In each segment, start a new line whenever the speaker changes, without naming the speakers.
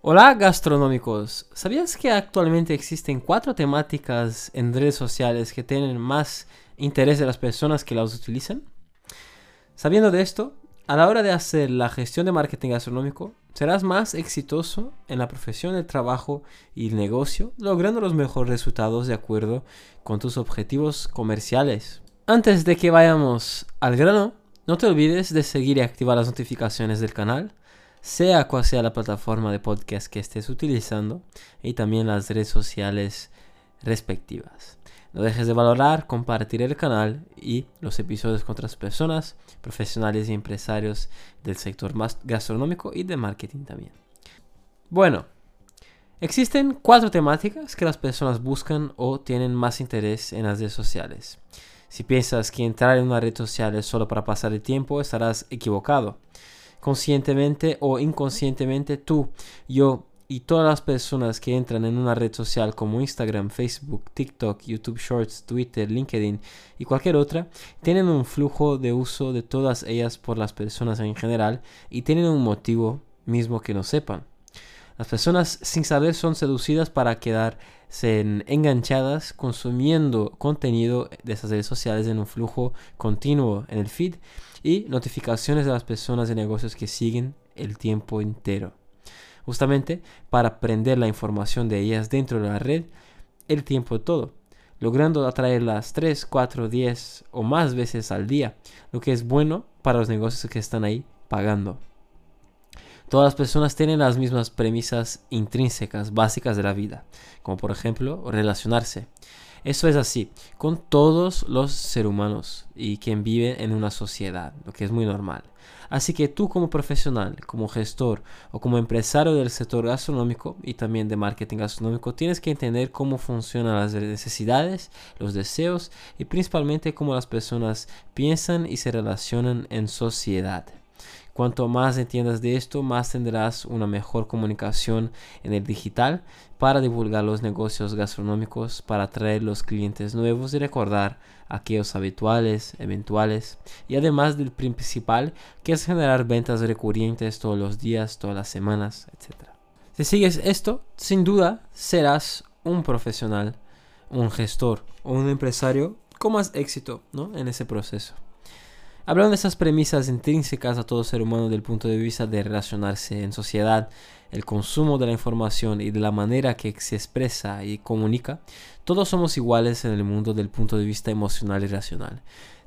Hola gastronómicos, ¿sabías que actualmente existen cuatro temáticas en redes sociales que tienen más interés de las personas que las utilizan? Sabiendo de esto, a la hora de hacer la gestión de marketing gastronómico, serás más exitoso en la profesión, el trabajo y el negocio, logrando los mejores resultados de acuerdo con tus objetivos comerciales. Antes de que vayamos al grano, no te olvides de seguir y activar las notificaciones del canal, sea cual sea la plataforma de podcast que estés utilizando y también las redes sociales respectivas. No dejes de valorar, compartir el canal y los episodios con otras personas, profesionales y empresarios del sector gastronómico y de marketing también. Bueno, existen cuatro temáticas que las personas buscan o tienen más interés en las redes sociales. Si piensas que entrar en una red social es solo para pasar el tiempo, estarás equivocado. Conscientemente o inconscientemente tú, yo y todas las personas que entran en una red social como Instagram, Facebook, TikTok, YouTube Shorts, Twitter, LinkedIn y cualquier otra, tienen un flujo de uso de todas ellas por las personas en general y tienen un motivo mismo que no sepan. Las personas sin saber son seducidas para quedarse enganchadas consumiendo contenido de esas redes sociales en un flujo continuo en el feed y notificaciones de las personas de negocios que siguen el tiempo entero. Justamente para aprender la información de ellas dentro de la red el tiempo todo, logrando atraerlas 3, 4, 10 o más veces al día, lo que es bueno para los negocios que están ahí pagando. Todas las personas tienen las mismas premisas intrínsecas, básicas de la vida, como por ejemplo relacionarse. Eso es así con todos los seres humanos y quien vive en una sociedad, lo que es muy normal. Así que tú como profesional, como gestor o como empresario del sector gastronómico y también de marketing gastronómico, tienes que entender cómo funcionan las necesidades, los deseos y principalmente cómo las personas piensan y se relacionan en sociedad. Cuanto más entiendas de esto, más tendrás una mejor comunicación en el digital para divulgar los negocios gastronómicos, para atraer los clientes nuevos y recordar aquellos habituales, eventuales, y además del principal, que es generar ventas recurrentes todos los días, todas las semanas, etc. Si sigues esto, sin duda serás un profesional, un gestor o un empresario con más éxito ¿no? en ese proceso. Hablando de esas premisas intrínsecas a todo ser humano del punto de vista de relacionarse en sociedad, el consumo de la información y de la manera que se expresa y comunica, todos somos iguales en el mundo del punto de vista emocional y racional.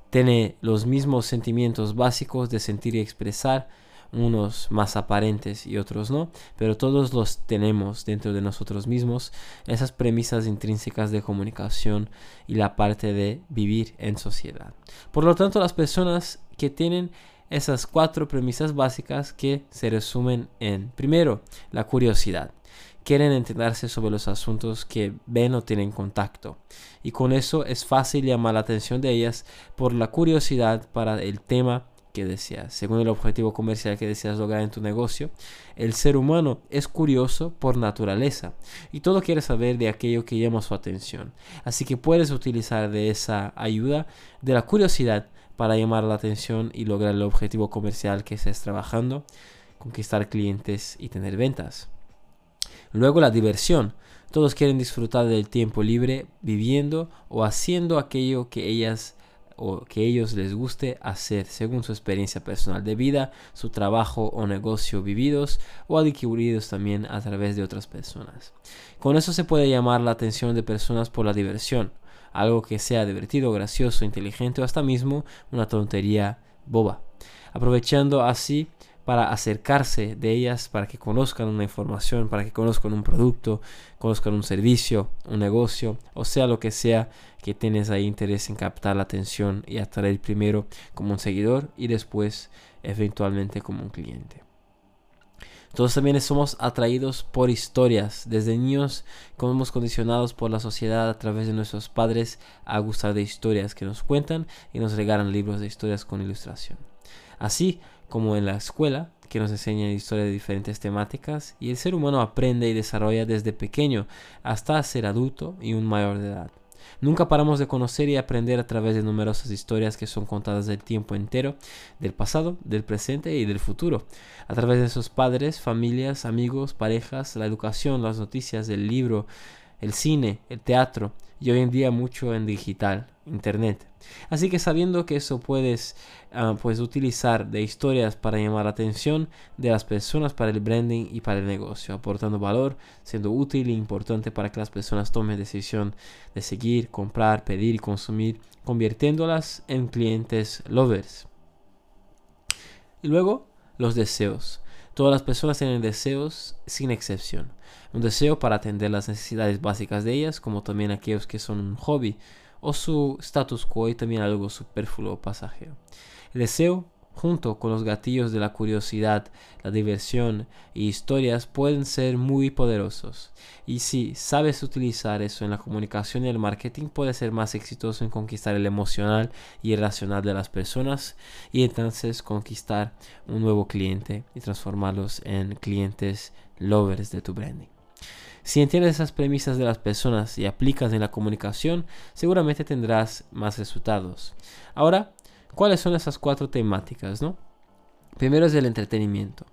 Tiene los mismos sentimientos básicos de sentir y expresar, unos más aparentes y otros no, pero todos los tenemos dentro de nosotros mismos, esas premisas intrínsecas de comunicación y la parte de vivir en sociedad. Por lo tanto, las personas que tienen esas cuatro premisas básicas que se resumen en, primero, la curiosidad. Quieren enterarse sobre los asuntos que ven o tienen contacto. Y con eso es fácil llamar la atención de ellas por la curiosidad para el tema que deseas, según el objetivo comercial que deseas lograr en tu negocio. El ser humano es curioso por naturaleza y todo quiere saber de aquello que llama su atención. Así que puedes utilizar de esa ayuda, de la curiosidad, para llamar la atención y lograr el objetivo comercial que estés trabajando, conquistar clientes y tener ventas. Luego la diversión. Todos quieren disfrutar del tiempo libre viviendo o haciendo aquello que ellas o que ellos les guste hacer según su experiencia personal de vida, su trabajo o negocio vividos o adquiridos también a través de otras personas. Con eso se puede llamar la atención de personas por la diversión, algo que sea divertido, gracioso, inteligente o hasta mismo una tontería boba. Aprovechando así para acercarse de ellas, para que conozcan una información, para que conozcan un producto, conozcan un servicio, un negocio, o sea lo que sea que tienes ahí interés en captar la atención y atraer primero como un seguidor y después eventualmente como un cliente. Todos también somos atraídos por historias. Desde niños somos condicionados por la sociedad a través de nuestros padres a gustar de historias que nos cuentan y nos regalan libros de historias con ilustración. Así como en la escuela, que nos enseña historias de diferentes temáticas, y el ser humano aprende y desarrolla desde pequeño hasta ser adulto y un mayor de edad. Nunca paramos de conocer y aprender a través de numerosas historias que son contadas del tiempo entero, del pasado, del presente y del futuro. A través de sus padres, familias, amigos, parejas, la educación, las noticias, el libro, el cine, el teatro y hoy en día mucho en digital, internet. Así que sabiendo que eso puedes ah, pues utilizar de historias para llamar la atención de las personas para el branding y para el negocio, aportando valor, siendo útil e importante para que las personas tomen decisión de seguir, comprar, pedir y consumir, convirtiéndolas en clientes lovers. Y luego, los deseos. Todas las personas tienen deseos sin excepción. Un deseo para atender las necesidades básicas de ellas, como también aquellos que son un hobby o su status quo y también algo superfluo o pasajero. El deseo junto con los gatillos de la curiosidad, la diversión y historias pueden ser muy poderosos. Y si sabes utilizar eso en la comunicación y el marketing, puedes ser más exitoso en conquistar el emocional y el racional de las personas y entonces conquistar un nuevo cliente y transformarlos en clientes lovers de tu branding. Si entiendes esas premisas de las personas y aplicas en la comunicación, seguramente tendrás más resultados. Ahora, ¿Cuáles son esas cuatro temáticas, no? Primero es el entretenimiento.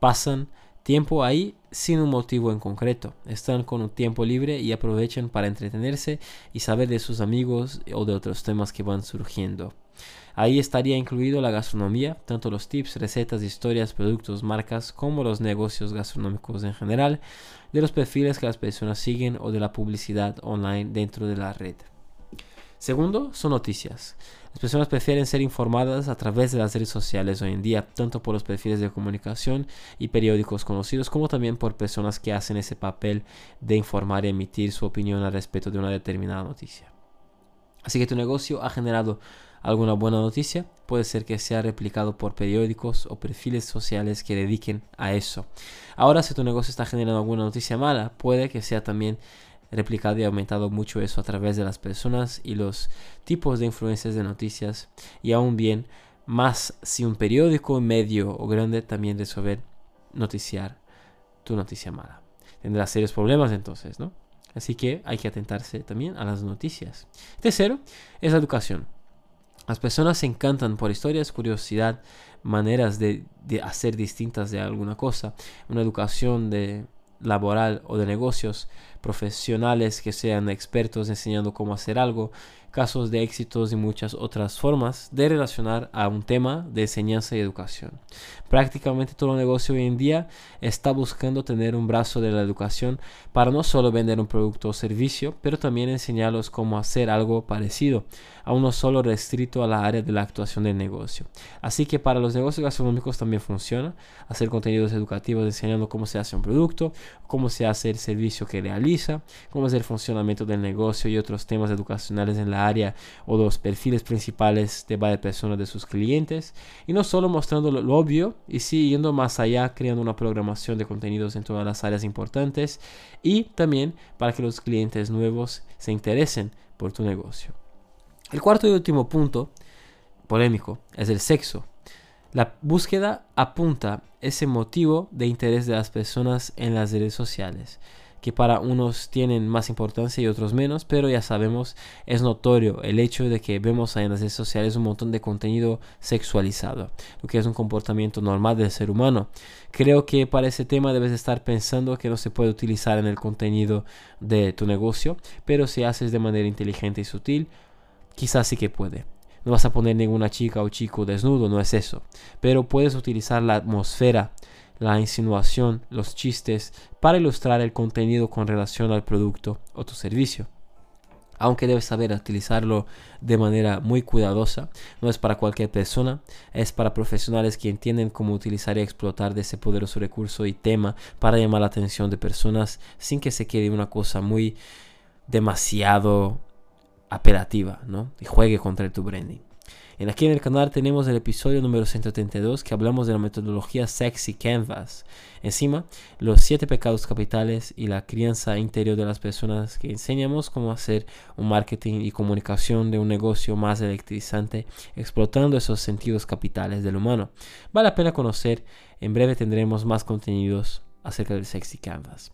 Pasan tiempo ahí sin un motivo en concreto. Están con un tiempo libre y aprovechan para entretenerse y saber de sus amigos o de otros temas que van surgiendo. Ahí estaría incluido la gastronomía, tanto los tips, recetas, historias, productos, marcas, como los negocios gastronómicos en general, de los perfiles que las personas siguen o de la publicidad online dentro de la red. Segundo, son noticias. Las personas prefieren ser informadas a través de las redes sociales hoy en día, tanto por los perfiles de comunicación y periódicos conocidos, como también por personas que hacen ese papel de informar y emitir su opinión al respecto de una determinada noticia. Así que tu negocio ha generado alguna buena noticia, puede ser que sea replicado por periódicos o perfiles sociales que dediquen a eso. Ahora, si tu negocio está generando alguna noticia mala, puede que sea también replicado y aumentado mucho eso a través de las personas y los tipos de influencias de noticias y aún bien más si un periódico medio o grande también resolver noticiar tu noticia mala. Tendrá serios problemas entonces, ¿no? Así que hay que atentarse también a las noticias. Tercero es la educación. Las personas se encantan por historias, curiosidad, maneras de, de hacer distintas de alguna cosa. Una educación de laboral o de negocios, profesionales que sean expertos enseñando cómo hacer algo, casos de éxitos y muchas otras formas de relacionar a un tema de enseñanza y educación. Prácticamente todo negocio hoy en día está buscando tener un brazo de la educación para no solo vender un producto o servicio, pero también enseñarlos cómo hacer algo parecido, a uno solo restrito a la área de la actuación del negocio. Así que para los negocios gastronómicos también funciona hacer contenidos educativos enseñando cómo se hace un producto, cómo se hace el servicio que realiza, cómo es el funcionamiento del negocio y otros temas educacionales en la área o los perfiles principales de varias personas de sus clientes y no solo mostrando lo, obvio y sí yendo más allá creando una programación de contenidos en todas las áreas importantes y también para que los clientes nuevos se interesen por tu negocio. El cuarto y último punto polémico es el sexo. La búsqueda apunta ese motivo de interés de las personas en las redes sociales que para unos tienen más importancia y otros menos, pero ya sabemos, es notorio el hecho de que vemos en las redes sociales un montón de contenido sexualizado, lo que es un comportamiento normal del ser humano. Creo que para ese tema debes estar pensando que no se puede utilizar en el contenido de tu negocio, pero si haces de manera inteligente y sutil, quizás sí que puede. No vas a poner ninguna chica o chico desnudo, no es eso. Pero puedes utilizar la atmósfera la insinuación, los chistes, para ilustrar el contenido con relación al producto o tu servicio. Aunque debes saber utilizarlo de manera muy cuidadosa, no es para cualquier persona, es para profesionales que entienden cómo utilizar y explotar de ese poderoso recurso y tema para llamar la atención de personas sin que se quede una cosa muy demasiado apelativa, ¿no? Y juegue contra tu branding. En aquí en el canal tenemos el episodio número 132 que hablamos de la metodología Sexy Canvas. Encima, los siete pecados capitales y la crianza interior de las personas que enseñamos cómo hacer un marketing y comunicación de un negocio más electrizante explotando esos sentidos capitales del humano. Vale la pena conocer. En breve tendremos más contenidos acerca del Sexy Canvas.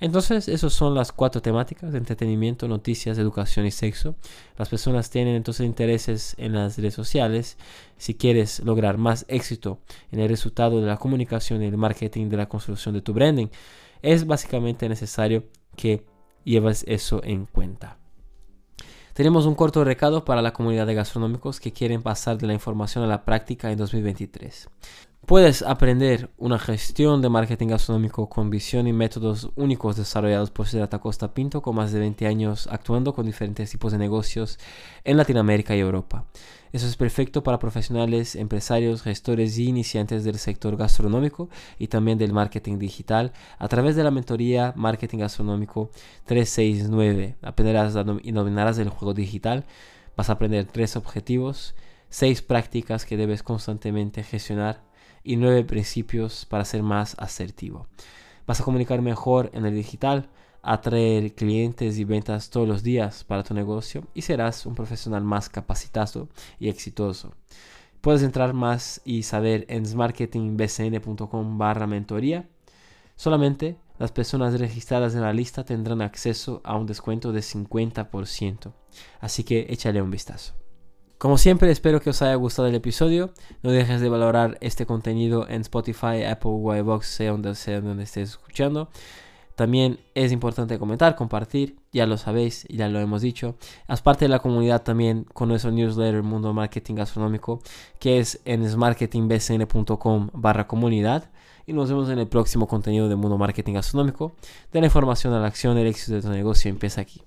Entonces, esas son las cuatro temáticas, entretenimiento, noticias, educación y sexo. Las personas tienen entonces intereses en las redes sociales. Si quieres lograr más éxito en el resultado de la comunicación y el marketing de la construcción de tu branding, es básicamente necesario que lleves eso en cuenta. Tenemos un corto recado para la comunidad de gastronómicos que quieren pasar de la información a la práctica en 2023. Puedes aprender una gestión de marketing gastronómico con visión y métodos únicos desarrollados por Siddhartha Costa Pinto con más de 20 años actuando con diferentes tipos de negocios en Latinoamérica y Europa. Eso es perfecto para profesionales, empresarios, gestores y iniciantes del sector gastronómico y también del marketing digital a través de la mentoría Marketing Gastronómico 369. Aprenderás y dominarás el juego digital. Vas a aprender tres objetivos, seis prácticas que debes constantemente gestionar y nueve principios para ser más asertivo. Vas a comunicar mejor en el digital, atraer clientes y ventas todos los días para tu negocio y serás un profesional más capacitado y exitoso. Puedes entrar más y saber en smarketingbcn.com barra mentoría. Solamente las personas registradas en la lista tendrán acceso a un descuento de 50%. Así que échale un vistazo. Como siempre, espero que os haya gustado el episodio. No dejes de valorar este contenido en Spotify, Apple, Ybox, sea donde, sea donde estés escuchando. También es importante comentar, compartir, ya lo sabéis, ya lo hemos dicho. Haz parte de la comunidad también con nuestro newsletter Mundo Marketing Gastronómico, que es en smarketingbcn.com barra comunidad. Y nos vemos en el próximo contenido de Mundo Marketing Gastronómico. De la información a la acción, el éxito de tu negocio empieza aquí.